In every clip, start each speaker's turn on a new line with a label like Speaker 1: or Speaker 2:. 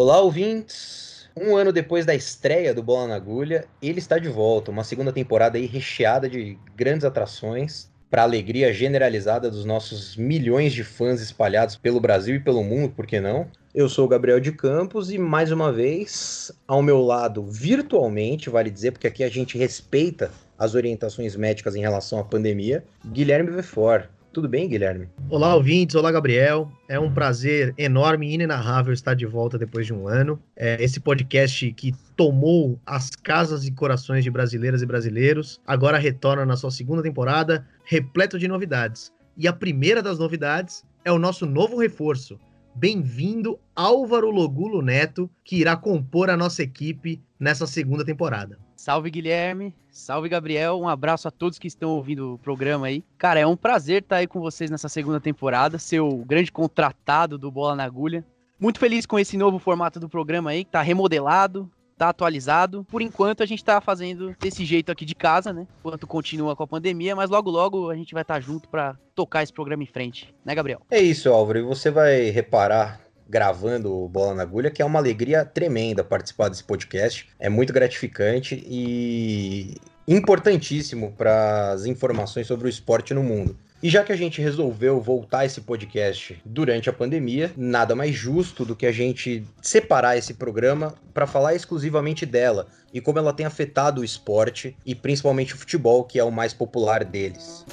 Speaker 1: Olá, ouvintes! Um ano depois da estreia do Bola na Agulha, ele está de volta. Uma segunda temporada aí recheada de grandes atrações, para alegria generalizada dos nossos milhões de fãs espalhados pelo Brasil e pelo mundo, por que não? Eu sou o Gabriel de Campos e mais uma vez, ao meu lado, virtualmente, vale dizer, porque aqui a gente respeita as orientações médicas em relação à pandemia, Guilherme Vefor. Tudo bem, Guilherme?
Speaker 2: Olá, ouvintes. Olá, Gabriel. É um prazer enorme e inenarrável estar de volta depois de um ano. É esse podcast que tomou as casas e corações de brasileiras e brasileiros, agora retorna na sua segunda temporada, repleto de novidades. E a primeira das novidades é o nosso novo reforço. Bem-vindo, Álvaro Logulo Neto, que irá compor a nossa equipe nessa segunda temporada.
Speaker 3: Salve Guilherme, salve Gabriel, um abraço a todos que estão ouvindo o programa aí. Cara, é um prazer estar aí com vocês nessa segunda temporada, ser o grande contratado do Bola na Agulha. Muito feliz com esse novo formato do programa aí, que tá remodelado, tá atualizado. Por enquanto a gente tá fazendo desse jeito aqui de casa, né? Enquanto continua com a pandemia, mas logo logo a gente vai estar tá junto para tocar esse programa em frente, né, Gabriel?
Speaker 1: É isso, Álvaro, e você vai reparar gravando Bola na Agulha, que é uma alegria tremenda participar desse podcast. É muito gratificante e importantíssimo para as informações sobre o esporte no mundo. E já que a gente resolveu voltar esse podcast durante a pandemia, nada mais justo do que a gente separar esse programa para falar exclusivamente dela e como ela tem afetado o esporte e principalmente o futebol, que é o mais popular deles.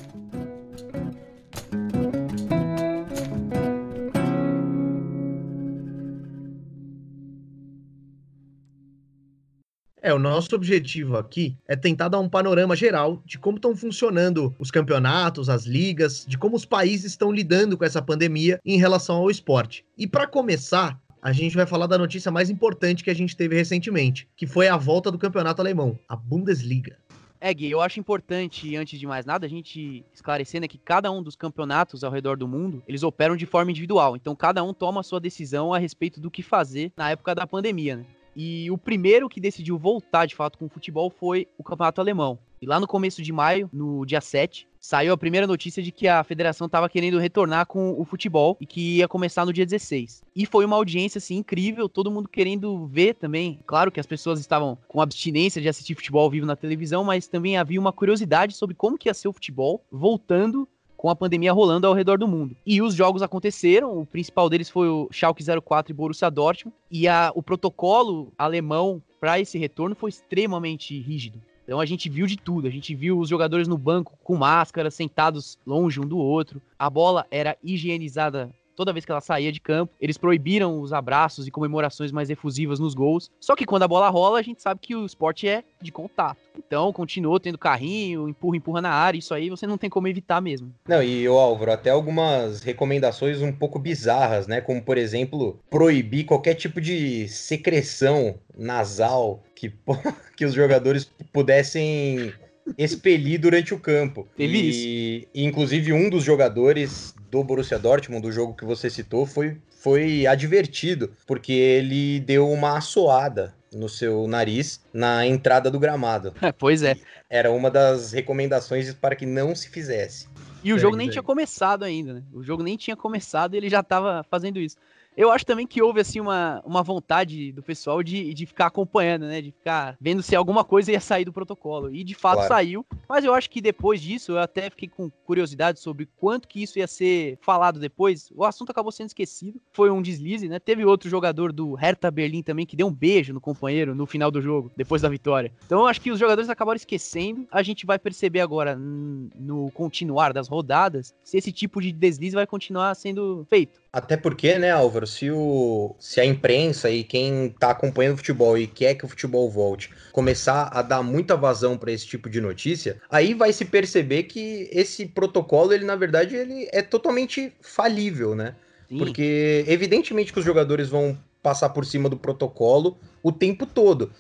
Speaker 2: É, o nosso objetivo aqui é tentar dar um panorama geral de como estão funcionando os campeonatos, as ligas, de como os países estão lidando com essa pandemia em relação ao esporte. E para começar, a gente vai falar da notícia mais importante que a gente teve recentemente, que foi a volta do campeonato alemão, a Bundesliga.
Speaker 3: É, Gui, eu acho importante, antes de mais nada, a gente esclarecer né, que cada um dos campeonatos ao redor do mundo, eles operam de forma individual. Então, cada um toma a sua decisão a respeito do que fazer na época da pandemia, né? E o primeiro que decidiu voltar de fato com o futebol foi o campeonato alemão. E lá no começo de maio, no dia 7, saiu a primeira notícia de que a federação estava querendo retornar com o futebol e que ia começar no dia 16. E foi uma audiência assim incrível, todo mundo querendo ver também. Claro que as pessoas estavam com abstinência de assistir futebol ao vivo na televisão, mas também havia uma curiosidade sobre como que ia ser o futebol voltando com a pandemia rolando ao redor do mundo. E os jogos aconteceram, o principal deles foi o Schalke 04 e Borussia Dortmund, e a, o protocolo alemão para esse retorno foi extremamente rígido. Então a gente viu de tudo, a gente viu os jogadores no banco com máscara, sentados longe um do outro. A bola era higienizada toda vez que ela saía de campo. Eles proibiram os abraços e comemorações mais efusivas nos gols. Só que quando a bola rola, a gente sabe que o esporte é de contato. Então, continuou tendo carrinho, empurra, empurra na área. Isso aí você não tem como evitar mesmo.
Speaker 1: Não, e o Álvaro, até algumas recomendações um pouco bizarras, né? Como, por exemplo, proibir qualquer tipo de secreção nasal que, que os jogadores pudessem expelir durante o campo.
Speaker 3: Teve
Speaker 1: e,
Speaker 3: isso.
Speaker 1: inclusive, um dos jogadores do Borussia Dortmund, do jogo que você citou, foi, foi advertido, porque ele deu uma assoada no seu nariz na entrada do gramado.
Speaker 3: pois é.
Speaker 1: Era uma das recomendações para que não se fizesse.
Speaker 3: E o jogo nem tinha começado ainda, né? O jogo nem tinha começado e ele já estava fazendo isso. Eu acho também que houve, assim, uma, uma vontade do pessoal de, de ficar acompanhando, né? De ficar vendo se alguma coisa ia sair do protocolo. E de fato claro. saiu. Mas eu acho que depois disso, eu até fiquei com curiosidade sobre quanto que isso ia ser falado depois. O assunto acabou sendo esquecido. Foi um deslize, né? Teve outro jogador do Hertha Berlim também que deu um beijo no companheiro no final do jogo, depois da vitória. Então eu acho que os jogadores acabaram esquecendo. A gente vai perceber agora, no continuar das rodadas, se esse tipo de deslize vai continuar sendo feito.
Speaker 1: Até porque, né, Álvaro, se, o, se a imprensa e quem tá acompanhando o futebol e quer que o futebol volte começar a dar muita vazão para esse tipo de notícia, aí vai se perceber que esse protocolo, ele na verdade, ele é totalmente falível, né? Sim. Porque evidentemente que os jogadores vão passar por cima do protocolo o tempo todo.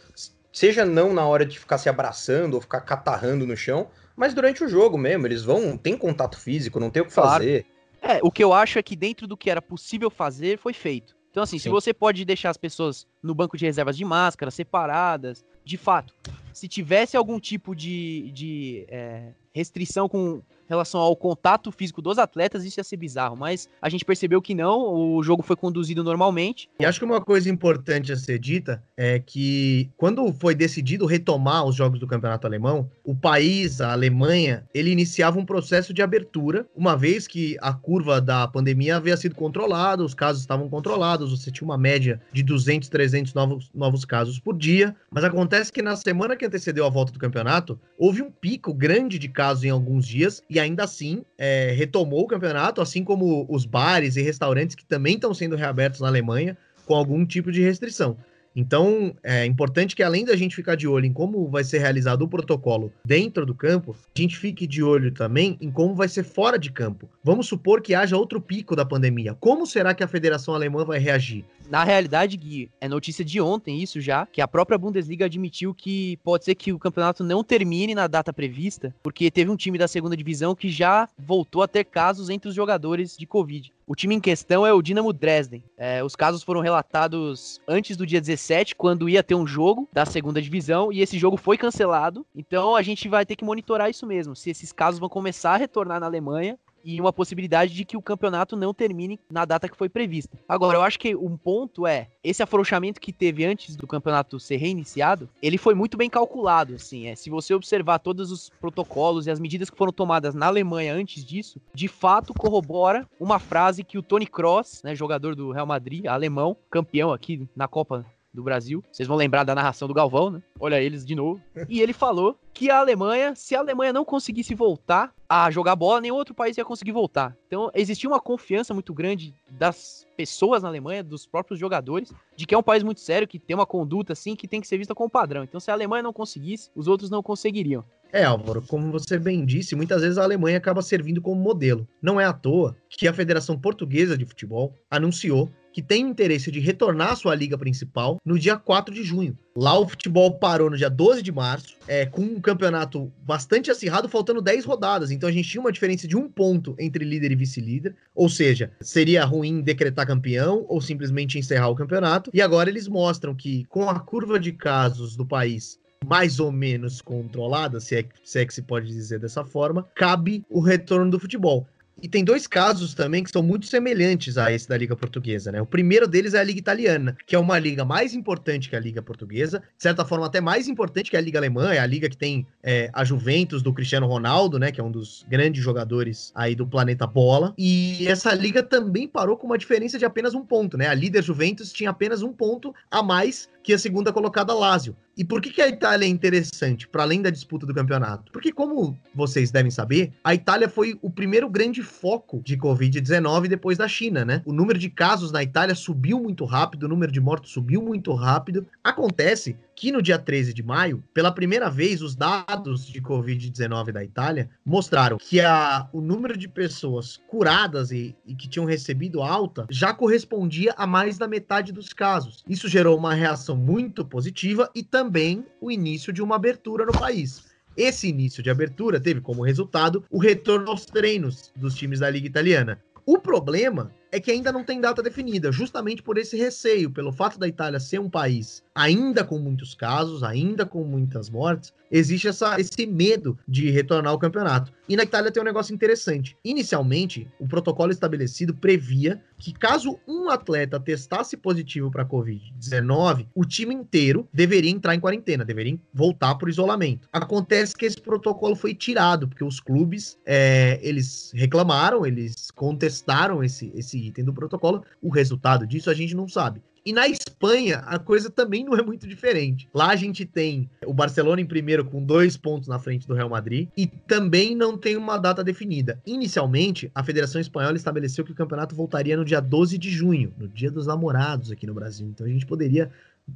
Speaker 1: Seja não na hora de ficar se abraçando ou ficar catarrando no chão, mas durante o jogo mesmo, eles vão, tem contato físico, não tem o que claro. fazer.
Speaker 3: É, o que eu acho é que dentro do que era possível fazer, foi feito. Então, assim, Sim. se você pode deixar as pessoas no banco de reservas de máscara, separadas, de fato, se tivesse algum tipo de, de é, restrição com relação ao contato físico dos atletas, isso ia ser bizarro, mas a gente percebeu que não, o jogo foi conduzido normalmente.
Speaker 2: E acho que uma coisa importante a ser dita é que quando foi decidido retomar os jogos do campeonato alemão, o país, a Alemanha, ele iniciava um processo de abertura, uma vez que a curva da pandemia havia sido controlada, os casos estavam controlados, você tinha uma média de 200, 300 novos, novos casos por dia, mas acontece que na semana que antecedeu a volta do campeonato, houve um pico grande de casos em alguns dias e ainda assim é, retomou o campeonato, assim como os bares e restaurantes que também estão sendo reabertos na Alemanha com algum tipo de restrição. Então, é importante que além da gente ficar de olho em como vai ser realizado o protocolo dentro do campo, a gente fique de olho também em como vai ser fora de campo. Vamos supor que haja outro pico da pandemia. Como será que a Federação Alemã vai reagir?
Speaker 3: Na realidade, Gui, é notícia de ontem isso já, que a própria Bundesliga admitiu que pode ser que o campeonato não termine na data prevista, porque teve um time da segunda divisão que já voltou a ter casos entre os jogadores de Covid. O time em questão é o Dinamo Dresden. É, os casos foram relatados antes do dia 17, quando ia ter um jogo da segunda divisão, e esse jogo foi cancelado. Então a gente vai ter que monitorar isso mesmo, se esses casos vão começar a retornar na Alemanha e uma possibilidade de que o campeonato não termine na data que foi prevista. Agora, eu acho que um ponto é, esse afrouxamento que teve antes do campeonato ser reiniciado, ele foi muito bem calculado, assim, é, se você observar todos os protocolos e as medidas que foram tomadas na Alemanha antes disso, de fato corrobora uma frase que o Tony Cross, né, jogador do Real Madrid, alemão, campeão aqui na Copa do Brasil. Vocês vão lembrar da narração do Galvão, né? Olha eles de novo. E ele falou que a Alemanha, se a Alemanha não conseguisse voltar a jogar bola, nenhum outro país ia conseguir voltar. Então existia uma confiança muito grande das pessoas na Alemanha, dos próprios jogadores, de que é um país muito sério, que tem uma conduta assim que tem que ser vista como padrão. Então se a Alemanha não conseguisse, os outros não conseguiriam.
Speaker 2: É, Álvaro, como você bem disse, muitas vezes a Alemanha acaba servindo como modelo. Não é à toa que a Federação Portuguesa de Futebol anunciou que tem interesse de retornar à sua liga principal no dia 4 de junho. Lá o futebol parou no dia 12 de março, é, com um campeonato bastante acirrado, faltando 10 rodadas. Então a gente tinha uma diferença de um ponto entre líder e vice-líder. Ou seja, seria ruim decretar campeão ou simplesmente encerrar o campeonato. E agora eles mostram que, com a curva de casos do país mais ou menos controlada, se é, se é que se pode dizer dessa forma, cabe o retorno do futebol. E tem dois casos também que são muito semelhantes a esse da Liga Portuguesa, né? O primeiro deles é a Liga Italiana, que é uma liga mais importante que a Liga Portuguesa, de certa forma até mais importante que a Liga Alemã, é a liga que tem é, a Juventus do Cristiano Ronaldo, né? Que é um dos grandes jogadores aí do planeta bola. E essa liga também parou com uma diferença de apenas um ponto, né? A líder Juventus tinha apenas um ponto a mais que a segunda colocada Lazio. E por que, que a Itália é interessante, para além da disputa do campeonato? Porque, como vocês devem saber, a Itália foi o primeiro grande foco de Covid-19 depois da China, né? O número de casos na Itália subiu muito rápido, o número de mortos subiu muito rápido. Acontece que no dia 13 de maio, pela primeira vez, os dados de Covid-19 da Itália mostraram que a, o número de pessoas curadas e, e que tinham recebido alta já correspondia a mais da metade dos casos. Isso gerou uma reação muito positiva e também o início de uma abertura no país. Esse início de abertura teve como resultado o retorno aos treinos dos times da Liga Italiana. O problema é que ainda não tem data definida, justamente por esse receio, pelo fato da Itália ser um país ainda com muitos casos, ainda com muitas mortes, existe essa, esse medo de retornar ao campeonato. E na Itália tem um negócio interessante. Inicialmente, o protocolo estabelecido previa que caso um atleta testasse positivo para Covid-19, o time inteiro deveria entrar em quarentena, deveria voltar para o isolamento. Acontece que esse protocolo foi tirado, porque os clubes, é, eles reclamaram, eles contestaram esse, esse item do protocolo. O resultado disso a gente não sabe. E na Espanha, a coisa também não é muito diferente. Lá a gente tem o Barcelona em primeiro com dois pontos na frente do Real Madrid e também não tem uma data definida. Inicialmente, a Federação Espanhola estabeleceu que o campeonato voltaria no dia 12 de junho, no dia dos namorados aqui no Brasil. Então a gente poderia.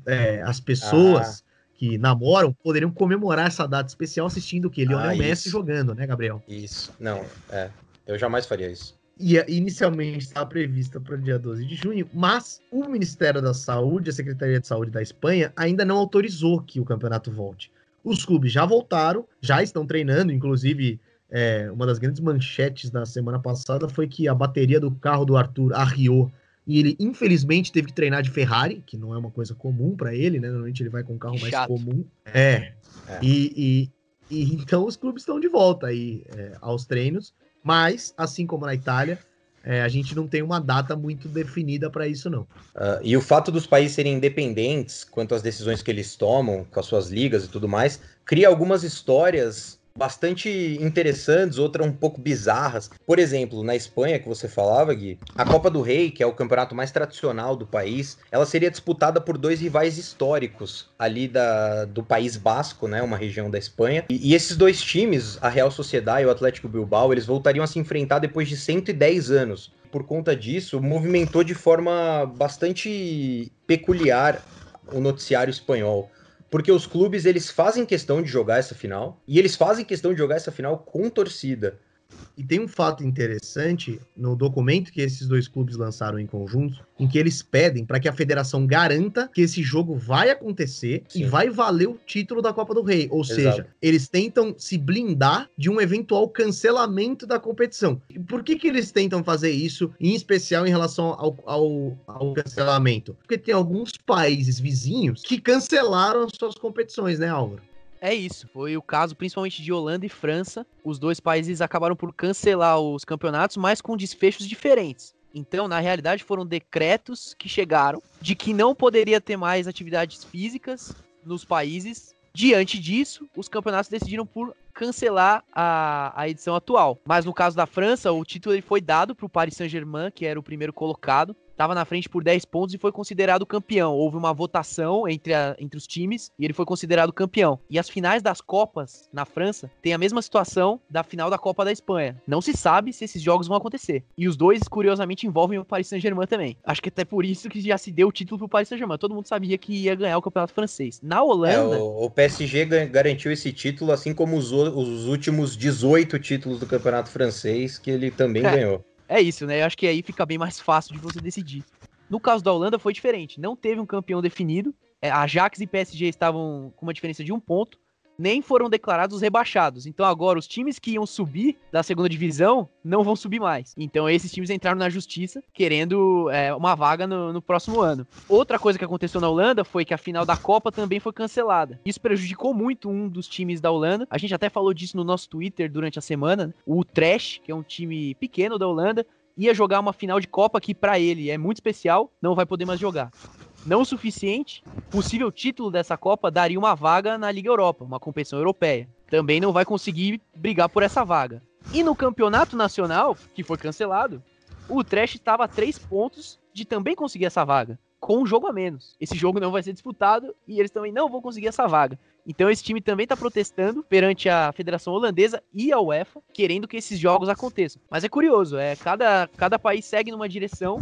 Speaker 2: É, as pessoas. Ah que namoram poderiam comemorar essa data especial assistindo o que? Lionel ah, Messi jogando, né, Gabriel?
Speaker 1: Isso. Não, é. Eu jamais faria isso
Speaker 2: ia inicialmente estava prevista para o dia 12 de junho, mas o Ministério da Saúde, a Secretaria de Saúde da Espanha, ainda não autorizou que o campeonato volte. Os clubes já voltaram, já estão treinando, inclusive é, uma das grandes manchetes da semana passada foi que a bateria do carro do Arthur arriou e ele infelizmente teve que treinar de Ferrari, que não é uma coisa comum para ele, né? Normalmente ele vai com um carro mais comum. É. é. E, e, E então os clubes estão de volta aí é, aos treinos, mas assim como na Itália, é, a gente não tem uma data muito definida para isso, não.
Speaker 1: Uh, e o fato dos países serem independentes quanto às decisões que eles tomam com as suas ligas e tudo mais, cria algumas histórias bastante interessantes, outras um pouco bizarras. Por exemplo, na Espanha, que você falava, Gui, a Copa do Rei, que é o campeonato mais tradicional do país, ela seria disputada por dois rivais históricos ali da, do País Basco, né, uma região da Espanha. E, e esses dois times, a Real Sociedade e o Atlético Bilbao, eles voltariam a se enfrentar depois de 110 anos. Por conta disso, movimentou de forma bastante peculiar o noticiário espanhol porque os clubes eles fazem questão de jogar essa final e eles fazem questão de jogar essa final com torcida.
Speaker 2: E tem um fato interessante no documento que esses dois clubes lançaram em conjunto, em que eles pedem para que a federação garanta que esse jogo vai acontecer Sim. e vai valer o título da Copa do Rei. Ou Exato. seja, eles tentam se blindar de um eventual cancelamento da competição. E por que, que eles tentam fazer isso, em especial em relação ao, ao, ao cancelamento? Porque tem alguns países vizinhos que cancelaram as suas competições, né, Álvaro?
Speaker 3: É isso, foi o caso principalmente de Holanda e França. Os dois países acabaram por cancelar os campeonatos, mas com desfechos diferentes. Então, na realidade, foram decretos que chegaram de que não poderia ter mais atividades físicas nos países. Diante disso, os campeonatos decidiram por cancelar a, a edição atual. Mas no caso da França, o título foi dado para o Paris Saint-Germain, que era o primeiro colocado estava na frente por 10 pontos e foi considerado campeão. Houve uma votação entre, a, entre os times e ele foi considerado campeão. E as finais das Copas na França têm a mesma situação da final da Copa da Espanha. Não se sabe se esses jogos vão acontecer. E os dois, curiosamente, envolvem o Paris Saint-Germain também. Acho que até por isso que já se deu o título pro Paris Saint-Germain. Todo mundo sabia que ia ganhar o campeonato francês. Na Holanda. É,
Speaker 1: o, o, PSG garantiu esse título, assim como os, os últimos 18 títulos do campeonato francês, que ele também é. ganhou.
Speaker 3: É isso, né? Eu acho que aí fica bem mais fácil de você decidir. No caso da Holanda foi diferente. Não teve um campeão definido. É, Ajax e PSG estavam com uma diferença de um ponto nem foram declarados rebaixados. Então agora os times que iam subir da segunda divisão não vão subir mais. Então esses times entraram na justiça querendo é, uma vaga no, no, próximo ano. Outra coisa que aconteceu na Holanda foi que a final da Copa também foi cancelada. Isso prejudicou muito um dos times da Holanda. A gente até falou disso no nosso Twitter durante a semana. O Trash, que é um time pequeno da Holanda, ia jogar uma final de Copa que para ele é muito especial, não vai poder mais jogar não o suficiente, possível título dessa Copa daria uma vaga na Liga Europa, uma competição europeia. Também não vai conseguir brigar por essa vaga. E no campeonato nacional, que foi cancelado, o Trash estava a três pontos de também conseguir essa vaga, com um jogo a menos. Esse jogo não vai ser disputado e eles também não vão conseguir essa vaga. Então esse time também está protestando perante a Federação Holandesa e a UEFA, querendo que esses jogos aconteçam. Mas é curioso, é cada, cada país segue numa direção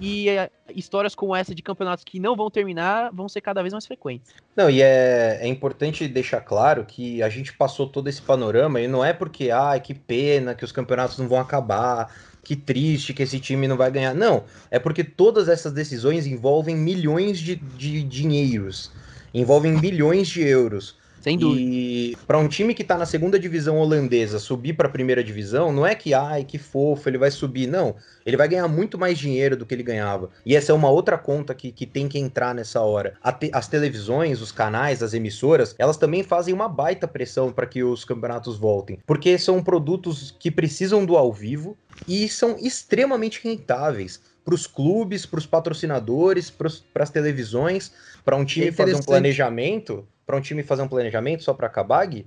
Speaker 3: e é, histórias como essa de campeonatos que não vão terminar vão ser cada vez mais frequentes.
Speaker 1: Não, e é, é importante deixar claro que a gente passou todo esse panorama e não é porque, ah, que pena que os campeonatos não vão acabar, que triste que esse time não vai ganhar. Não, é porque todas essas decisões envolvem milhões de, de dinheiros, envolvem bilhões de euros.
Speaker 3: Sem dúvida.
Speaker 1: E para um time que está na segunda divisão holandesa subir para a primeira divisão, não é que, ai, que fofo, ele vai subir. Não. Ele vai ganhar muito mais dinheiro do que ele ganhava. E essa é uma outra conta que, que tem que entrar nessa hora. Te, as televisões, os canais, as emissoras, elas também fazem uma baita pressão para que os campeonatos voltem. Porque são produtos que precisam do ao vivo e são extremamente rentáveis para os clubes, para os patrocinadores, para as televisões, para um time é fazer um planejamento para um time fazer um planejamento só para acabar, Gui,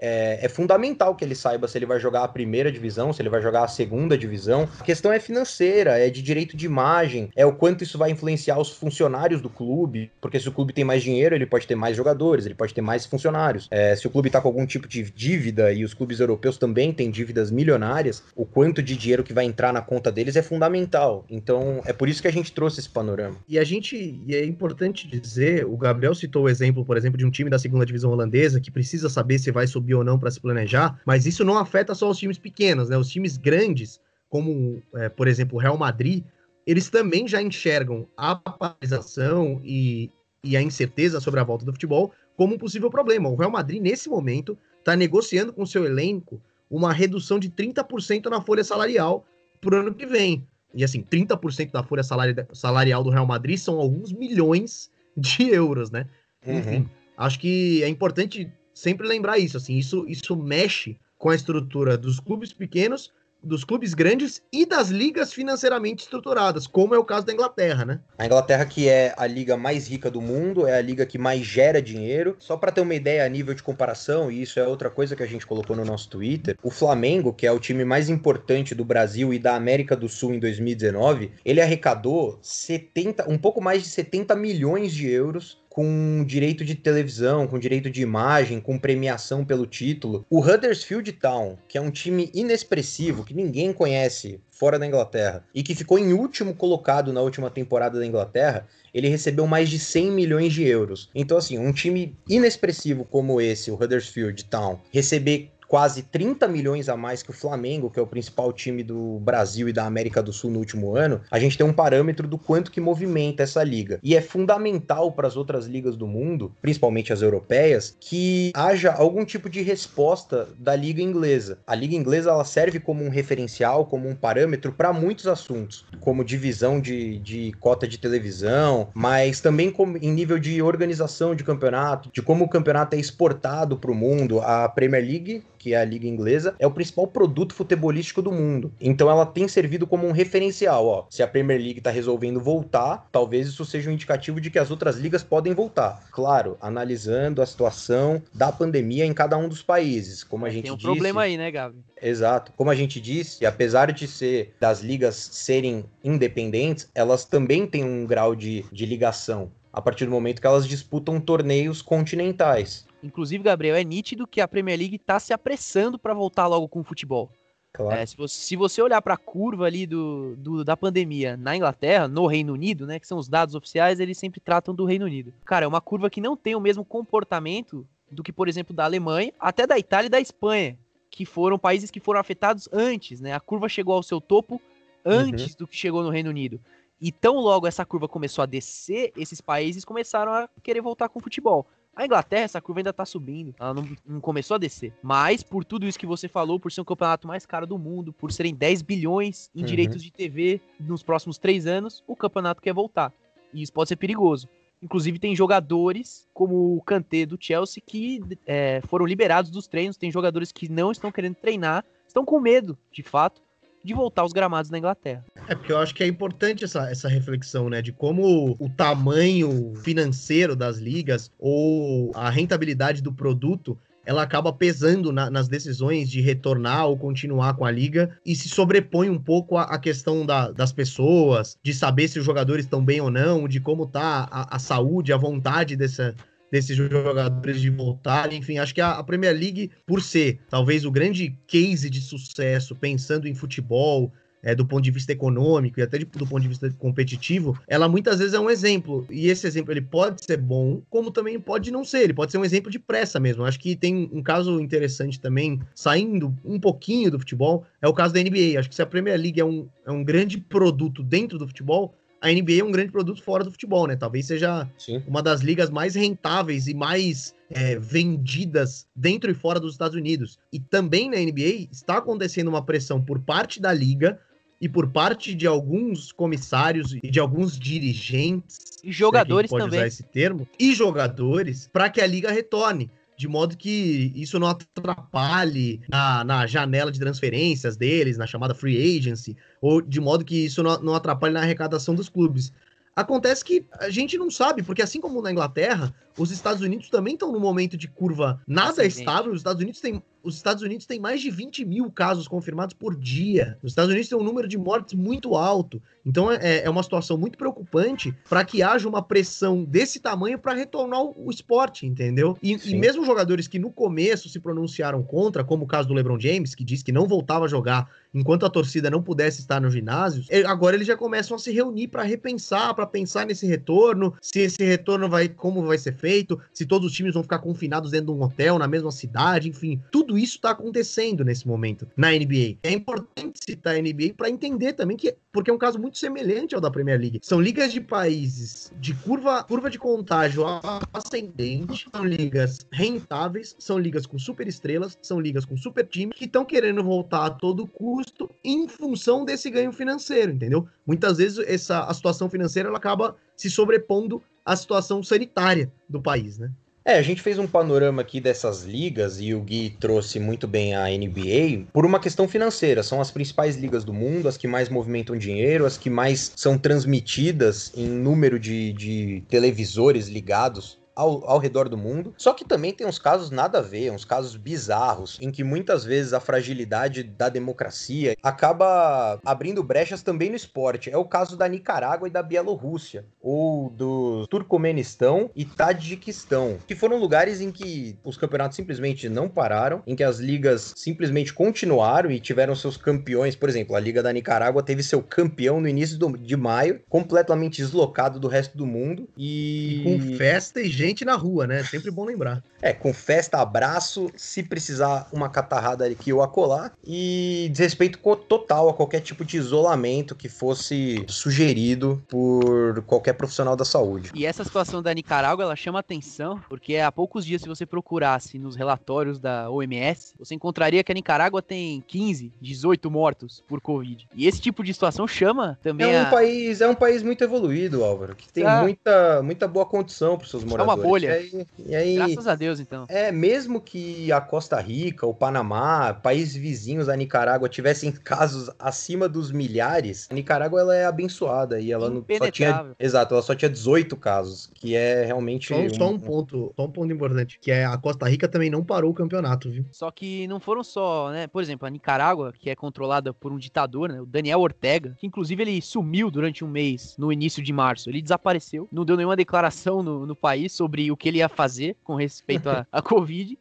Speaker 1: é, é, fundamental que ele saiba se ele vai jogar a primeira divisão, se ele vai jogar a segunda divisão. A questão é financeira, é de direito de imagem, é o quanto isso vai influenciar os funcionários do clube, porque se o clube tem mais dinheiro, ele pode ter mais jogadores, ele pode ter mais funcionários. É, se o clube tá com algum tipo de dívida, e os clubes europeus também têm dívidas milionárias, o quanto de dinheiro que vai entrar na conta deles é fundamental. Então, é por isso que a gente trouxe esse panorama.
Speaker 2: E a gente, e é importante dizer, o Gabriel citou o exemplo, por exemplo, de um time da segunda divisão holandesa que precisa saber se vai subir subir ou não para se planejar, mas isso não afeta só os times pequenos, né? Os times grandes, como, é, por exemplo, o Real Madrid, eles também já enxergam a paralisação e, e a incerteza sobre a volta do futebol como um possível problema. O Real Madrid, nesse momento, está negociando com o seu elenco uma redução de 30% na folha salarial para o ano que vem. E assim, 30% da folha salarial do Real Madrid são alguns milhões de euros, né? Uhum. Enfim, acho que é importante sempre lembrar isso, assim, isso, isso mexe com a estrutura dos clubes pequenos dos clubes grandes e das ligas financeiramente estruturadas, como é o caso da Inglaterra, né?
Speaker 1: A Inglaterra que é a liga mais rica do mundo, é a liga que mais gera dinheiro. Só para ter uma ideia a nível de comparação, e isso é outra coisa que a gente colocou no nosso Twitter, o Flamengo, que é o time mais importante do Brasil e da América do Sul em 2019, ele arrecadou 70, um pouco mais de 70 milhões de euros com direito de televisão, com direito de imagem, com premiação pelo título. O Huddersfield Town, que é um time inexpressivo, que ninguém conhece fora da Inglaterra, e que ficou em último colocado na última temporada da Inglaterra, ele recebeu mais de 100 milhões de euros. Então, assim, um time inexpressivo como esse, o Huddersfield Town, receber quase 30 milhões a mais que o Flamengo, que é o principal time do Brasil e da América do Sul no último ano, a gente tem um parâmetro do quanto que movimenta essa liga. E é fundamental para as outras ligas do mundo, principalmente as europeias, que haja algum tipo de resposta da liga inglesa. A liga inglesa ela serve como um referencial, como um parâmetro para muitos assuntos, como divisão de, de cota de televisão, mas também como, em nível de organização de campeonato, de como o campeonato é exportado para o mundo. A Premier League que é a liga inglesa, é o principal produto futebolístico do mundo. Então ela tem servido como um referencial, ó. Se a Premier League tá resolvendo voltar, talvez isso seja um indicativo de que as outras ligas podem voltar. Claro, analisando a situação da pandemia em cada um dos países, como a é, gente
Speaker 3: tem um
Speaker 1: disse.
Speaker 3: problema aí, né, Gabi?
Speaker 1: Exato. Como a gente disse, apesar de ser das ligas serem independentes, elas também têm um grau de, de ligação a partir do momento que elas disputam torneios continentais.
Speaker 3: Inclusive, Gabriel, é nítido que a Premier League está se apressando para voltar logo com o futebol. Claro. É, se, você, se, você, olhar para a curva ali do, do, da pandemia na Inglaterra, no Reino Unido, né, que são os dados oficiais, eles sempre tratam do Reino Unido. Cara, é uma curva que não tem o mesmo comportamento do que, por exemplo, da Alemanha, até da Itália e da Espanha, que foram países que foram afetados antes, né? A curva chegou ao seu topo antes uhum. do que chegou no Reino Unido. E tão logo essa curva começou a descer, esses países começaram a querer voltar com o futebol. A Inglaterra, essa curva ainda tá subindo. Ela não, não, começou a descer. Mas, por tudo isso que você falou, por ser um campeonato mais caro do mundo, por serem 10 bilhões em uhum. direitos de TV nos próximos três anos, o campeonato quer voltar. E isso pode ser perigoso. Inclusive, tem jogadores como o Kanté do Chelsea que é, foram liberados dos treinos. Tem jogadores que não estão querendo treinar, estão com medo, de fato, de voltar aos gramados na Inglaterra.
Speaker 2: É porque eu acho que é importante essa, essa reflexão, né, de como o tamanho financeiro das ligas ou a rentabilidade do produto ela acaba pesando na, nas decisões de retornar ou continuar com a liga e se sobrepõe um pouco a, a questão da, das pessoas, de saber se os jogadores estão bem ou não, de como tá a, a saúde, a vontade dessa, desses jogadores de voltar. Enfim, acho que a, Premier League, por ser talvez o grande case de sucesso, pensando em futebol, é, do ponto de vista econômico e até de, do ponto de vista competitivo, ela muitas vezes é um exemplo. E esse exemplo ele pode ser bom, como também pode não ser. Ele pode ser um exemplo de pressa mesmo. Acho que tem um caso interessante também, saindo um pouquinho do futebol, é o caso da NBA. Acho que se a Premier League é um, é um grande produto dentro do futebol, a NBA é um grande produto fora do futebol, né? Talvez seja Sim. uma das ligas mais rentáveis e mais é, vendidas dentro e fora dos Estados Unidos. E também na NBA está acontecendo uma pressão por parte da liga e por parte de alguns comissários e de alguns dirigentes.
Speaker 3: E jogadores
Speaker 2: pode
Speaker 3: também.
Speaker 2: usar esse termo. E jogadores para que a liga retorne de modo que isso não atrapalhe na, na, janela de transferências deles, na chamada free agency, ou de modo que isso não, não atrapalhe na arrecadação dos clubes. Acontece que a gente não sabe, porque assim como na Inglaterra, os Estados Unidos também estão num momento de curva nada estável. Os Estados Unidos têm os Estados Unidos têm mais de 20 mil casos confirmados por dia. Os Estados Unidos têm um número de mortes muito alto. Então é, é uma situação muito preocupante para que haja uma pressão desse tamanho para retornar o, esporte, entendeu? E, e, mesmo jogadores que no começo se pronunciaram contra, como o caso do LeBron James, que disse que não voltava a jogar enquanto a torcida não pudesse estar nos ginásios, agora eles já começam a se reunir para repensar, para pensar nesse retorno, se esse retorno vai, como vai ser feito, se todos os times vão ficar confinados dentro de um hotel na mesma cidade, enfim, tudo isso está acontecendo nesse momento na NBA. É importante citar a NBA para entender também que, porque é um caso muito semelhante ao da Premier League. São ligas de países de curva, curva de contágio ascendente, são ligas rentáveis, são ligas com super estrelas, são ligas com super times que estão querendo voltar a todo custo em função desse ganho financeiro, entendeu? Muitas vezes essa a situação financeira ela acaba se sobrepondo à situação sanitária do país, né?
Speaker 1: É, a gente fez um panorama aqui dessas ligas e o Gui trouxe muito bem a NBA por uma questão financeira. São as principais ligas do mundo, as que mais movimentam dinheiro, as que mais são transmitidas em número de, de televisores ligados ao, ao redor do mundo. Só que também tem uns casos nada a ver, uns casos bizarros, em que muitas vezes a fragilidade da democracia acaba abrindo brechas também no esporte. É o caso da Nicarágua e da Bielorrússia, ou do Turcomenistão e Tadjiquistão, que foram lugares em que os campeonatos simplesmente não pararam, em que as ligas simplesmente continuaram e tiveram seus campeões. Por exemplo, a Liga da Nicarágua teve seu campeão no início de maio, completamente deslocado do resto do mundo. E...
Speaker 2: e com festa e gente gente na rua, né? Sempre bom lembrar.
Speaker 1: É, com festa, abraço, se precisar uma catarrada aqui ou acolá, e desrespeito total a qualquer tipo de isolamento que fosse sugerido por qualquer profissional da saúde.
Speaker 3: E essa situação da Nicarágua, ela chama atenção, porque há poucos dias, se você procurasse nos relatórios da OMS, você encontraria que a Nicarágua tem 15, 18 mortos por Covid. E esse tipo de situação chama também
Speaker 1: é um
Speaker 3: a...
Speaker 1: país É um país muito evoluído, Álvaro, que tem ah. muita, muita boa condição para os seus moradores.
Speaker 3: É uma bolha.
Speaker 1: E aí, e aí,
Speaker 3: Graças a Deus, então.
Speaker 1: É, mesmo que a Costa Rica, o Panamá, países vizinhos à Nicarágua tivessem casos acima dos milhares, a Nicarágua ela é abençoada e ela não, só tinha, exato, ela só tinha 18 casos, que é realmente
Speaker 2: só, um, só um ponto, só um ponto importante, que é a Costa Rica também não parou o campeonato, viu?
Speaker 3: Só que não foram só, né, por exemplo, a Nicarágua, que é controlada por um ditador, né, o Daniel Ortega, que inclusive ele sumiu durante um mês no início de março, ele desapareceu, não deu nenhuma declaração no, no país sobre o que ele ia fazer com respeito a Covid.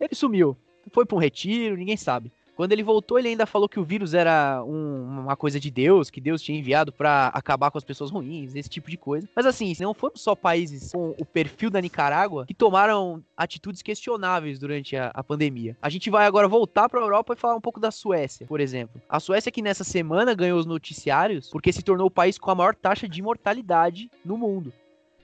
Speaker 3: Ele sumiu. Foi para um retiro, ninguém sabe. Quando ele voltou, ele ainda falou que o vírus era um, uma coisa de Deus, que Deus tinha enviado para acabar com as pessoas ruins, esse tipo de coisa. Mas assim, não foram só países com o perfil da Nicarágua que tomaram atitudes questionáveis durante a, a pandemia. A gente vai agora voltar para a Europa e falar um pouco da Suécia, por exemplo. A Suécia que nessa semana ganhou os noticiários porque se tornou o país com a maior taxa de mortalidade no mundo.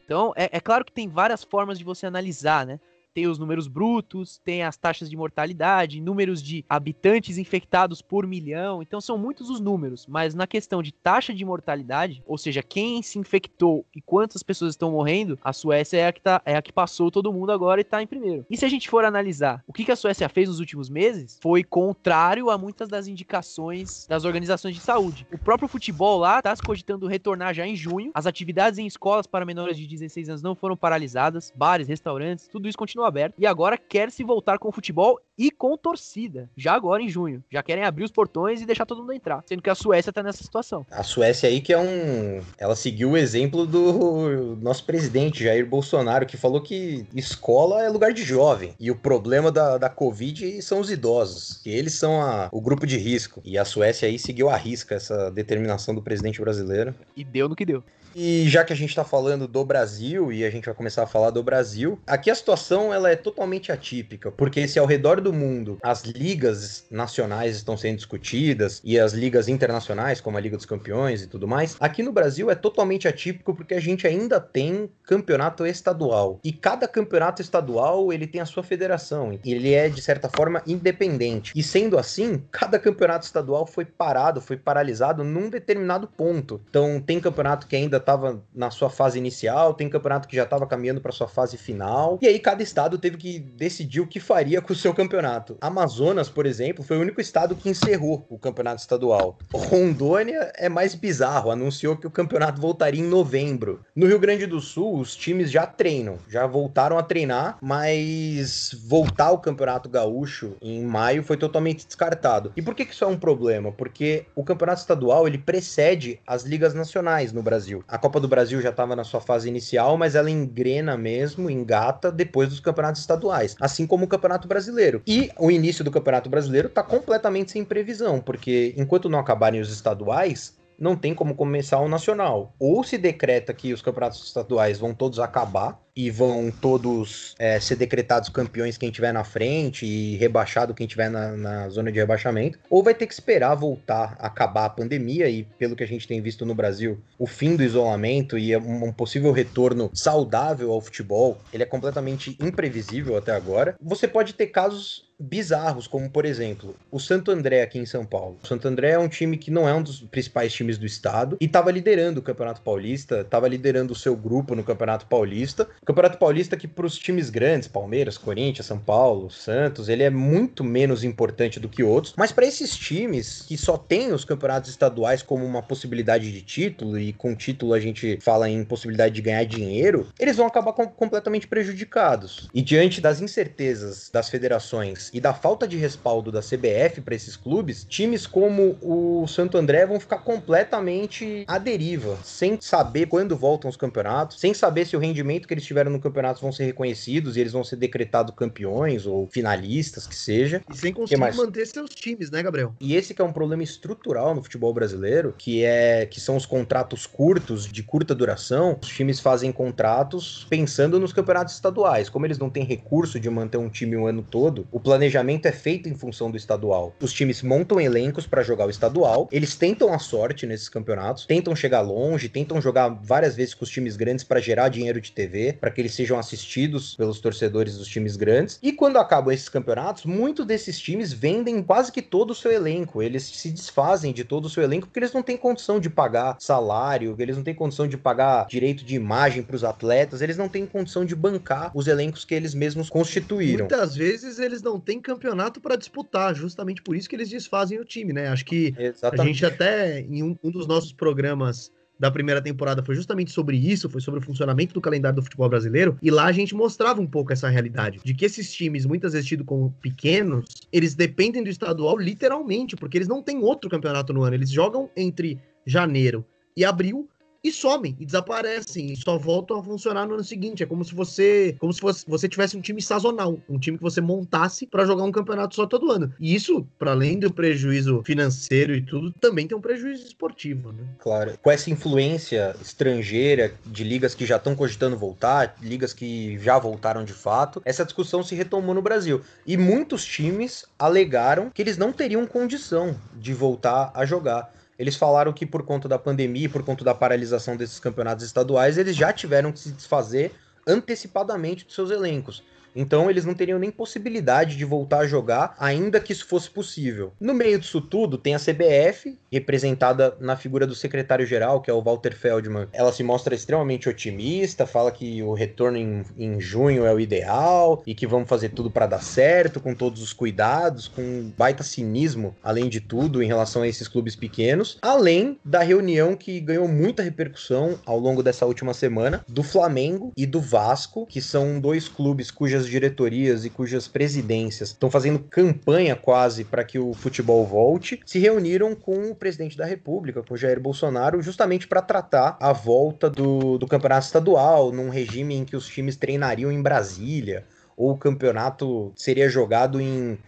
Speaker 3: Então, é, é, claro que tem várias formas de você analisar, né? Tem os números brutos, tem as taxas de mortalidade, números de habitantes infectados por milhão. Então são muitos os números, mas na questão de taxa de mortalidade, ou seja, quem se infectou e quantas pessoas estão morrendo, a Suécia é a que, tá, é a que passou todo mundo agora e está em primeiro. E se a gente for analisar o que, que a Suécia fez nos últimos meses, foi contrário a muitas das indicações das organizações de saúde. O próprio futebol lá está se cogitando retornar já em junho. As atividades em escolas para menores de 16 anos não foram paralisadas, bares, restaurantes, tudo isso continua aberto e agora quer se voltar com o futebol e com torcida, já agora em junho. Já querem abrir os portões e deixar todo mundo entrar, sendo que a Suécia tá nessa situação.
Speaker 1: A Suécia aí que é um, ela seguiu o exemplo do nosso presidente Jair Bolsonaro, que falou que escola é lugar de jovem e o problema da, da Covid são os idosos, que eles são a, o grupo de risco. E a Suécia aí seguiu a risca essa determinação do presidente brasileiro.
Speaker 3: E deu no que deu.
Speaker 1: E já que a gente está falando do Brasil e a gente vai começar a falar do Brasil, aqui a situação ela é totalmente atípica, porque se ao redor do mundo as ligas nacionais estão sendo discutidas e as ligas internacionais, como a Liga dos Campeões e tudo mais, aqui no Brasil é totalmente atípico porque a gente ainda tem campeonato estadual. E cada campeonato estadual, ele tem a sua federação, ele é de certa forma independente. E sendo assim, cada campeonato estadual foi parado, foi paralisado num determinado ponto. Então, tem campeonato que ainda estava na sua fase inicial, tem campeonato que já estava caminhando para sua fase final. E aí cada estado teve que decidir o que faria com o seu campeonato. Amazonas, por exemplo, foi o único estado que encerrou o campeonato estadual. Rondônia é mais bizarro, anunciou que o campeonato voltaria em novembro. No Rio Grande do Sul, os times já treinam, já voltaram a treinar, mas voltar ao campeonato gaúcho em maio foi totalmente descartado. E por que, que isso é um problema? Porque o campeonato estadual ele precede as ligas nacionais no Brasil. A Copa do Brasil já estava na sua fase inicial, mas ela engrena mesmo, engata depois dos campeonatos estaduais, assim como o Campeonato Brasileiro. E o início do Campeonato Brasileiro está completamente sem previsão, porque enquanto não acabarem os estaduais, não tem como começar o nacional. Ou se decreta que os campeonatos estaduais vão todos acabar e vão todos é, ser decretados campeões quem tiver na frente e rebaixado quem tiver na, na, zona de rebaixamento, ou vai ter que esperar voltar, acabar a pandemia e, pelo que a gente tem visto no Brasil, o fim do isolamento e um possível retorno saudável ao futebol, ele é completamente imprevisível até agora. Você pode ter casos bizarros, como por exemplo, o Santo André aqui em São Paulo. O Santo André é um time que não é um dos principais times do estado e estava liderando o Campeonato Paulista, estava liderando o seu grupo no Campeonato Paulista. O Campeonato Paulista que para os times grandes, Palmeiras, Corinthians, São Paulo, Santos, ele é muito menos importante do que outros, mas para esses times que só têm os campeonatos estaduais como uma possibilidade de título e com título a gente fala em possibilidade de ganhar dinheiro, eles vão acabar com completamente prejudicados. E diante das incertezas das federações e da falta de respaldo da CBF para esses clubes, times como o Santo André vão ficar completamente à deriva, sem saber quando voltam os campeonatos, sem saber se o rendimento que eles tiveram no campeonato vão ser reconhecidos e eles vão ser decretados campeões ou finalistas, que seja.
Speaker 2: E sem conseguir manter seus times, né, Gabriel?
Speaker 1: E esse que é um problema estrutural no futebol brasileiro, que é que são os contratos curtos, de curta duração. Os times fazem contratos pensando nos campeonatos estaduais. Como eles não têm recurso de manter um time o ano todo, o planejamento é feito em função do estadual. Os times montam elencos para jogar o estadual, eles tentam a sorte nesses campeonatos, tentam chegar longe, tentam jogar várias vezes com os times grandes para gerar dinheiro de TV, para que eles sejam assistidos pelos torcedores dos times grandes. E quando acabam esses campeonatos, muitos desses times vendem quase que todo o seu elenco. Eles se desfazem de todo o seu elenco porque eles não têm condição de pagar salário, eles não têm condição de pagar direito de imagem para os atletas, eles não têm condição de bancar os elencos que eles mesmos constituíram.
Speaker 2: Muitas vezes eles não têm campeonato para disputar, justamente por isso que eles desfazem o time, né? Acho que Exatamente. a gente até em um, um dos nossos programas da primeira temporada foi justamente sobre isso, foi sobre o funcionamento do calendário do futebol brasileiro, e lá a gente mostrava um pouco essa realidade, de que esses times, muitas vezes tidos como pequenos, eles dependem do estadual literalmente, porque eles não têm outro campeonato no ano, eles jogam entre janeiro e abril e somem e desaparecem e só voltam a funcionar no ano seguinte. É como se você, como se fosse, você tivesse um time sazonal, um time que você montasse para jogar um campeonato só todo ano. E isso, para além do prejuízo financeiro e tudo, também tem um prejuízo esportivo, né?
Speaker 1: Claro. Com essa influência estrangeira de ligas que já estão cogitando voltar, ligas que já voltaram de fato, essa discussão se retomou no Brasil. E muitos times alegaram que eles não teriam condição de voltar a jogar. Eles falaram que por conta da pandemia e por conta da paralisação desses campeonatos estaduais, eles já tiveram que se desfazer antecipadamente dos seus elencos. Então eles não teriam nem possibilidade de voltar a jogar, ainda que isso fosse possível. No meio disso tudo, tem a CBF, representada na figura do secretário-geral, que é o Walter Feldman. Ela se mostra extremamente otimista, fala que o retorno em, em junho é o ideal e que vamos fazer tudo para dar certo, com todos os cuidados, com baita cinismo, além de tudo, em relação a esses clubes pequenos. Além da reunião que ganhou muita repercussão ao longo dessa última semana do Flamengo e do Vasco, que são dois clubes cujas diretorias e cujas presidências estão fazendo campanha quase para que o futebol volte, se reuniram com o presidente da República, com Jair Bolsonaro, justamente para tratar a volta do, do campeonato estadual, num regime em que os times treinariam em Brasília, ou o campeonato seria jogado em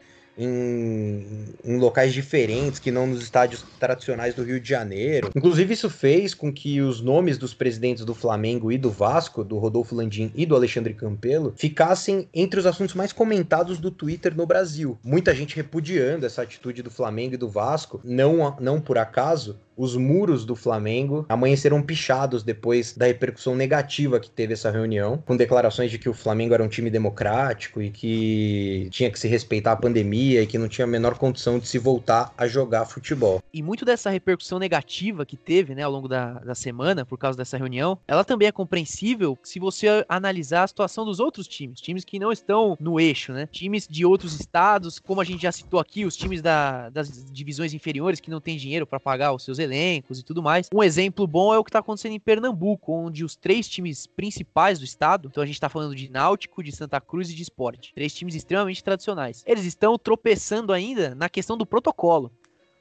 Speaker 1: em, em, locais diferentes que não nos estádios tradicionais do Rio de Janeiro. Inclusive, isso fez com que os nomes dos presidentes do Flamengo e do Vasco, do Rodolfo Landim e do Alexandre Campelo, ficassem entre os assuntos mais comentados do Twitter no Brasil. Muita gente repudiando essa atitude do Flamengo e do Vasco, não, não por acaso, os muros do Flamengo amanheceram pichados depois da repercussão negativa que teve essa reunião, com declarações de que o Flamengo era um time democrático e que tinha que se respeitar a pandemia e que não tinha a menor condição de se voltar a jogar futebol.
Speaker 3: E muito dessa repercussão negativa que teve, né, ao longo da, da semana, por causa dessa reunião, ela também é compreensível se você analisar a situação dos outros times, times que não estão no eixo, né? Times de outros estados, como a gente já citou aqui, os times da, das divisões inferiores que não têm dinheiro para pagar os seus elencos e tudo mais. Um exemplo bom é o que está acontecendo em Pernambuco, onde os três times principais do estado, então a gente está falando de Náutico, de Santa Cruz e de Esporte, três times extremamente tradicionais. Eles estão tropeçando ainda na questão do protocolo.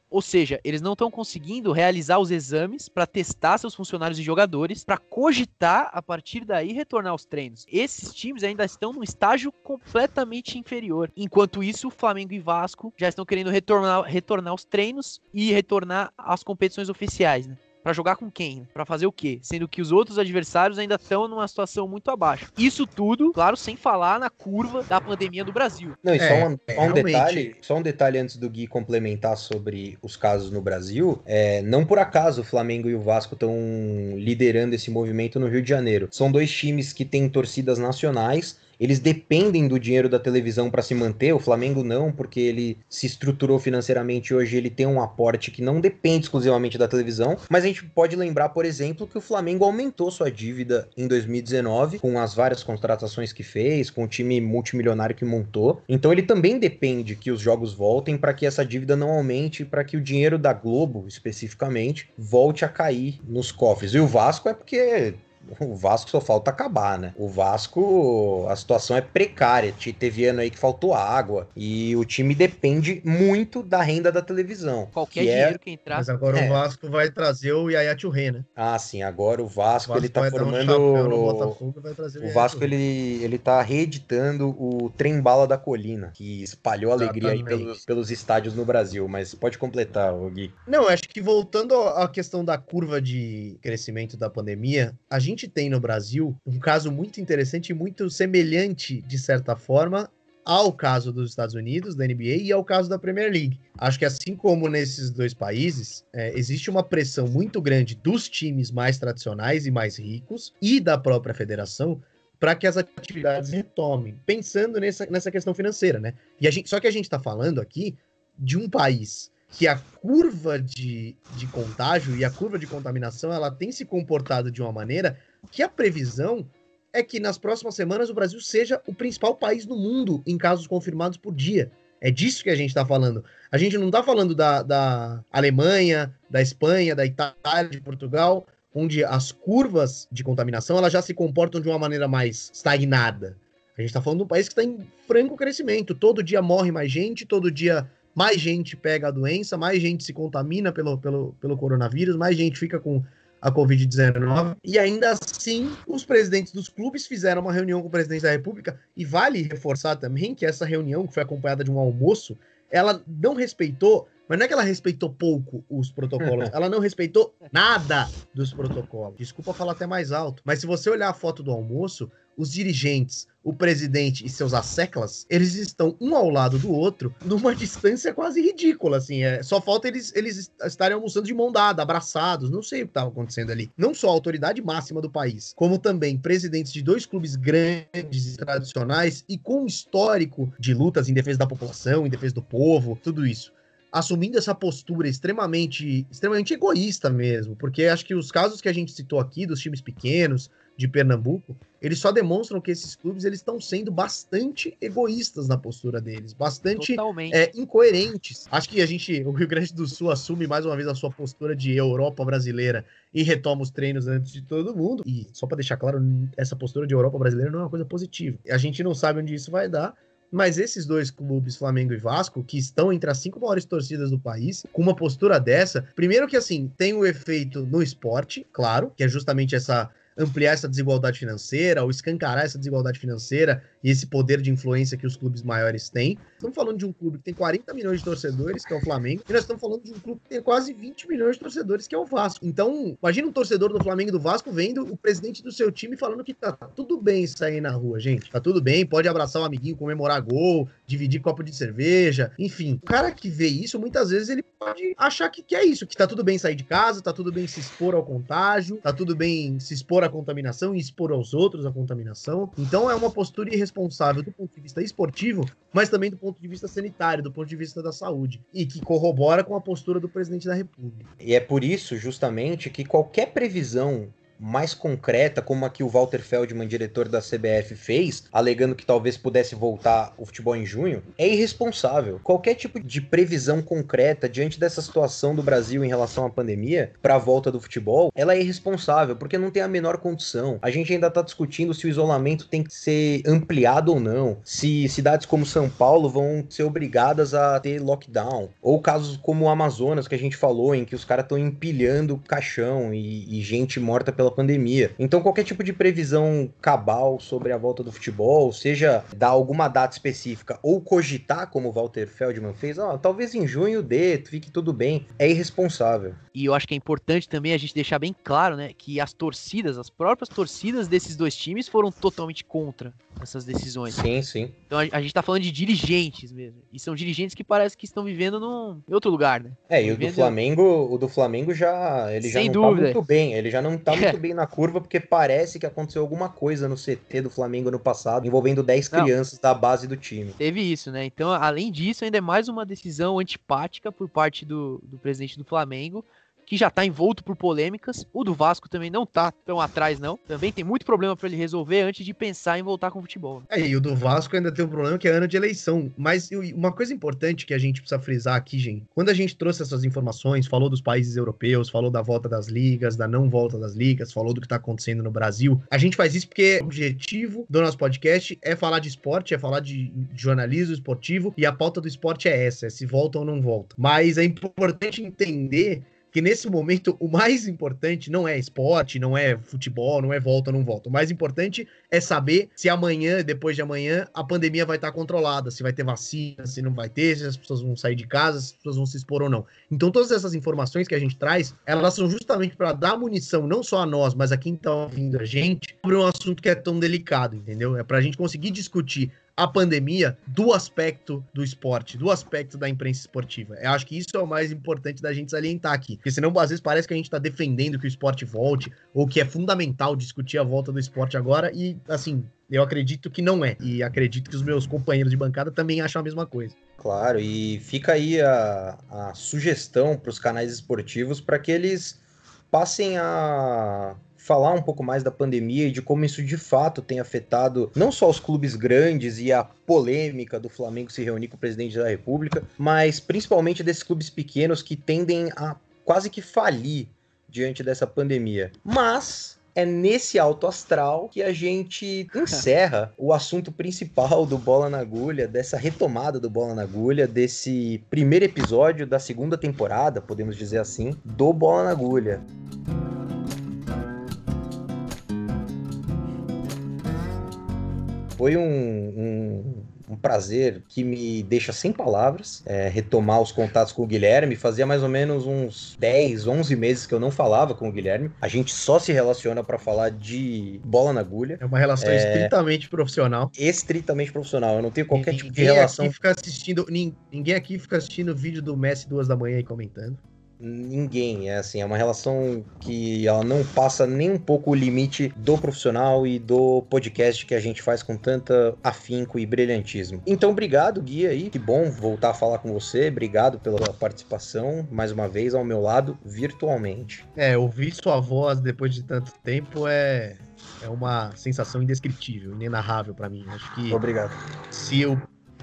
Speaker 3: Ou seja, eles não estão conseguindo realizar os exames para testar seus funcionários e jogadores, para cogitar a partir daí retornar aos treinos. Esses times ainda estão num estágio completamente inferior. Enquanto isso, Flamengo e Vasco já estão querendo retornar, retornar aos treinos e retornar às competições oficiais, né? Para jogar com quem? Para fazer o quê? Sendo que os outros adversários ainda estão numa situação muito abaixo. Isso tudo, claro, sem falar na curva da pandemia do Brasil.
Speaker 1: Não, e só, é, um, só um detalhe, só um detalhe antes do Gui complementar sobre os casos no Brasil. É, não por acaso o Flamengo e o Vasco estão liderando esse movimento no Rio de Janeiro. São dois times que têm torcidas nacionais eles dependem do dinheiro da televisão para se manter, o Flamengo não, porque ele se estruturou financeiramente hoje, ele tem um aporte que não depende exclusivamente da televisão, mas a gente pode lembrar, por exemplo, que o Flamengo aumentou sua dívida em 2019 com as várias contratações que fez, com o time multimilionário que montou. Então ele também depende que os jogos voltem para que essa dívida não aumente, para que o dinheiro da Globo, especificamente, volte a cair nos cofres. E o Vasco é porque o Vasco só falta acabar, né? O Vasco, a situação é precária. Teve ano aí que faltou água. E o time depende muito da renda da televisão.
Speaker 3: Qualquer
Speaker 1: que
Speaker 3: dinheiro
Speaker 1: é...
Speaker 3: que entrar.
Speaker 2: Mas agora
Speaker 1: É.
Speaker 2: o Vasco vai trazer o Yaya Touré, né?
Speaker 1: Ah, sim. Agora o Vasco,
Speaker 2: O Vasco
Speaker 1: ele tá
Speaker 2: um
Speaker 1: formando.
Speaker 2: no Botafogo vai trazer
Speaker 1: O
Speaker 2: Yaya
Speaker 1: Vasco, ele, ele tá reeditando o Trem Bala da Colina, que espalhou alegria pelos, pelos estádios no Brasil. Mas pode completar, Gui.
Speaker 2: Não, acho que voltando à questão da curva de crescimento da pandemia, a gente tem no Brasil um caso muito interessante e muito semelhante, de certa forma, ao caso dos Estados Unidos, da NBA, e ao caso da Premier League. Acho que assim como nesses dois países, é, existe uma pressão muito grande dos times mais tradicionais e mais ricos e da própria federação para que as atividades retomem, pensando nessa, nessa questão financeira, né? E a gente, só que a gente está falando aqui de um país que a curva de, de contágio e a curva de contaminação ela tem se comportado de uma maneira que a previsão é que nas próximas semanas o Brasil seja o principal país no mundo em casos confirmados por dia. É disso que a gente está falando. A gente não está falando da, da Alemanha, da Espanha, da Itália, de Portugal, onde as curvas de contaminação elas já se comportam de uma maneira mais estagnada. A gente está falando de um país que está em franco crescimento. Todo dia morre mais gente, todo dia mais gente pega a doença, mais gente se contamina pelo, pelo, pelo coronavírus, mais gente fica com a Covid-19. E ainda assim, os presidentes dos clubes fizeram uma reunião com o presidente da República. E vale reforçar também que essa reunião, que foi acompanhada de um almoço, ela não respeitou, mas não é que ela respeitou pouco os protocolos, ela não respeitou nada dos protocolos. Desculpa falar até mais alto, mas se você olhar a foto do almoço, os dirigentes, o presidente e seus asseclas, eles estão um ao lado do outro numa distância quase ridícula, assim. É, só falta eles, eles estarem almoçando de mão dada, abraçados, não sei o que estava acontecendo ali. Não só a autoridade máxima do país, como também presidentes de dois clubes grandes e tradicionais e com um histórico de lutas em defesa da população, em defesa do povo, tudo isso assumindo essa postura extremamente, extremamente egoísta mesmo, porque acho que os casos que a gente citou aqui dos times pequenos de Pernambuco, eles só demonstram que esses clubes eles estão sendo bastante egoístas na postura deles, bastante é, incoerentes. Acho que a gente, o Rio Grande do Sul assume mais uma vez a sua postura de Europa brasileira e retoma os treinos antes de todo mundo. E só para deixar claro, essa postura de Europa brasileira não é uma coisa positiva. A gente não sabe onde isso vai dar. Mas esses dois clubes, Flamengo e Vasco, que estão entre as cinco maiores torcidas do país, com uma postura dessa, primeiro que assim, tem o efeito no esporte, claro, que é justamente essa ampliar essa desigualdade financeira, ou escancarar essa desigualdade financeira e esse poder de influência que os clubes maiores têm. Estamos falando de um clube que tem 40 milhões de torcedores, que é o Flamengo, e nós estamos falando de um clube que tem quase 20 milhões de torcedores, que é o Vasco. Então, imagina um torcedor do Flamengo e do Vasco vendo o presidente do seu time falando que tá tudo bem sair na rua, gente. Tá tudo bem, pode abraçar um amiguinho, comemorar gol, dividir copo de cerveja, enfim. O cara que vê isso, muitas vezes ele pode achar que, que é isso, que tá tudo bem sair de casa, tá tudo bem se expor ao contágio, tá tudo bem se expor à contaminação e expor aos outros a contaminação. Então é uma postura irresponsável do ponto de vista esportivo, mas também do ponto de vista sanitário, do ponto de vista da saúde, e que corrobora com a postura do presidente da República.
Speaker 1: E é por isso, justamente, que qualquer previsão mais concreta, como a que o Walter Feldman, diretor da CBF, fez, alegando que talvez pudesse voltar o futebol em junho, é irresponsável. Qualquer tipo de previsão concreta diante dessa situação do Brasil em relação à pandemia, para a volta do futebol, ela é irresponsável, porque não tem a menor condição. A gente ainda está discutindo se o isolamento tem que ser ampliado ou não, se cidades como São Paulo vão ser obrigadas a ter lockdown, ou casos como o Amazonas, que a gente falou, em que os caras estão empilhando caixão e, e gente morta pela pandemia. Então, qualquer tipo de previsão cabal sobre a volta do futebol, seja dar alguma data específica ou cogitar, como o Walter Feldman fez, ó, talvez em junho dê, fique tudo bem, é irresponsável.
Speaker 3: E eu acho que é importante também a gente deixar bem claro, né, que as torcidas, as próprias torcidas desses dois times foram totalmente contra essas decisões.
Speaker 1: Sim, sim.
Speaker 3: Então a, a gente tá falando de dirigentes mesmo. E são dirigentes que parece que estão vivendo num, em outro lugar, né?
Speaker 1: É, e o do Flamengo, o do Flamengo já, ele já
Speaker 3: Sem
Speaker 1: não
Speaker 3: dúvida.
Speaker 1: tá muito bem, ele já não tá muito bem na curva, porque parece que aconteceu alguma coisa no CT do Flamengo no passado, envolvendo 10
Speaker 3: Não.
Speaker 1: crianças da base do time.
Speaker 3: Teve isso, né? Então, além disso, ainda é mais uma decisão antipática por parte do, do presidente do Flamengo, que já tá envolto por polêmicas. O do Vasco também não tá tão atrás, não. Também tem muito problema para ele resolver antes de pensar em voltar com o futebol.
Speaker 2: É, e o do Vasco ainda tem um problema que é ano de eleição. Mas uma coisa importante que a gente precisa frisar aqui, gente, quando a gente trouxe essas informações, falou dos países europeus, falou da volta das ligas, da não volta das ligas, falou do que tá acontecendo no Brasil, a gente faz isso porque o objetivo do nosso podcast é falar de esporte, é falar de jornalismo esportivo, e a pauta do esporte é essa, é se volta ou não volta. Mas é importante entender que nesse momento o mais importante não é esporte, não é futebol, não é volta não volta. O mais importante é saber se amanhã, depois de amanhã, a pandemia vai estar controlada, se vai ter vacina, se não vai ter, se as pessoas vão sair de casa, se as pessoas vão se expor ou não. Então, todas essas informações que a gente traz, elas são justamente para dar munição, não só a nós, mas a quem está ouvindo a gente, sobre um assunto que é tão delicado, entendeu? É para a gente conseguir discutir a pandemia do aspecto do esporte, do aspecto da imprensa esportiva. Eu acho que isso é o mais importante da gente salientar aqui. Porque senão, às vezes, parece que a gente está defendendo que o esporte volte, ou que é fundamental discutir a volta do esporte agora, e assim, eu acredito que não é. E acredito que os meus companheiros de bancada também acham a mesma coisa.
Speaker 1: Claro, e fica aí a, a sugestão para os canais esportivos para que eles passem a falar um pouco mais da pandemia e de como isso de fato tem afetado não só os clubes grandes e a polêmica do Flamengo se reunir com o presidente da República, mas principalmente desses clubes pequenos que tendem a quase que falir diante dessa pandemia. Mas é nesse alto astral que a gente encerra o assunto principal do Bola na Agulha, dessa retomada do Bola na Agulha, desse primeiro episódio da segunda temporada, podemos dizer assim, do Bola na Agulha. Foi um, um, um prazer que me deixa sem palavras é, retomar os contatos com o Guilherme. Fazia mais ou menos uns 10, 11 meses que eu não falava com o Guilherme. A gente só se relaciona para falar de bola na agulha.
Speaker 2: É uma relação
Speaker 1: É.
Speaker 2: estritamente profissional.
Speaker 1: Estritamente profissional. Eu não tenho qualquer tipo de
Speaker 2: Ninguém
Speaker 1: relação.
Speaker 2: Aqui fica assistindo, nin- ninguém aqui fica assistindo o vídeo do Messi duas da manhã e comentando.
Speaker 1: Ninguém, é assim, é uma relação que ela não passa nem um pouco o limite do profissional e do podcast que a gente faz com tanta afinco e brilhantismo. Então, obrigado, Gui, aí. Que bom voltar a falar com você. Obrigado pela participação, mais uma vez, ao meu lado, virtualmente.
Speaker 2: É, ouvir sua voz depois de tanto tempo é, é uma sensação indescritível, inenarrável pra mim. Acho que
Speaker 1: Obrigado.
Speaker 2: se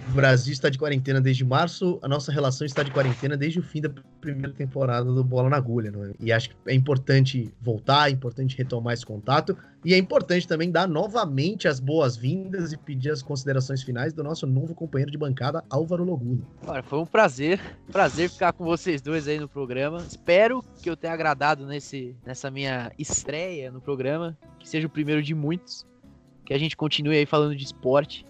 Speaker 2: o Brasil está de quarentena desde março, a nossa relação está de quarentena desde o fim da primeira temporada do Bola na Agulha, é? E acho que é importante voltar, é importante retomar esse contato e é importante também dar novamente as boas-vindas e pedir as considerações finais do nosso novo companheiro de bancada, Álvaro Loguno.
Speaker 3: Olha, foi um prazer, prazer ficar com vocês dois aí no programa. Espero que eu tenha agradado nesse, nessa minha estreia no programa, que seja o primeiro de muitos, que a gente continue aí falando de esporte.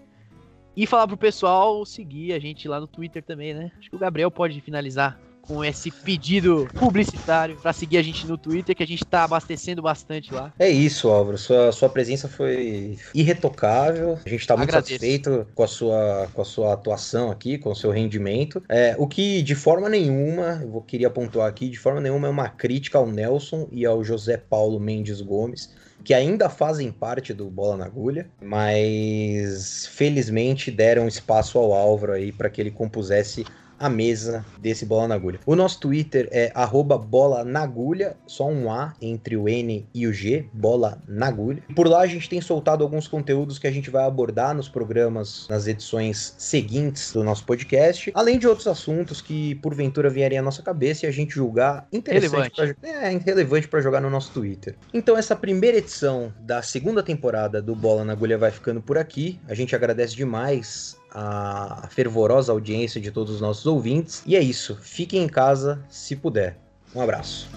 Speaker 3: E falar pro pessoal seguir a gente lá no Twitter também, né? Acho que o Gabriel pode finalizar com esse pedido publicitário pra seguir a gente no Twitter, que a gente tá abastecendo bastante lá.
Speaker 1: É isso, Álvaro. Sua, sua presença foi irretocável. A gente está muito satisfeito com a, sua, com a sua atuação aqui, com o seu rendimento. É, o que, de forma nenhuma, eu vou, queria pontuar aqui, de forma nenhuma é uma crítica ao Nelson e ao José Paulo Mendes Gomes, que ainda fazem parte do Bola na Agulha, mas felizmente deram espaço ao Álvaro aí para que ele compusesse a mesa desse Bola na Agulha. O nosso Twitter é arroba bola na agulha, só um A entre o N e o G, bola na agulha. Por lá a gente tem soltado alguns conteúdos que a gente vai abordar nos programas, nas edições seguintes do nosso podcast, além de outros assuntos que porventura vierem à nossa cabeça e a gente julgar interessante,
Speaker 3: Relevante.
Speaker 1: pra, é, relevante para jogar no nosso Twitter. Então essa primeira edição da segunda temporada do Bola na Agulha vai ficando por aqui. A gente agradece demais a fervorosa audiência de todos os nossos ouvintes. E é isso. Fiquem em casa se puder. Um abraço.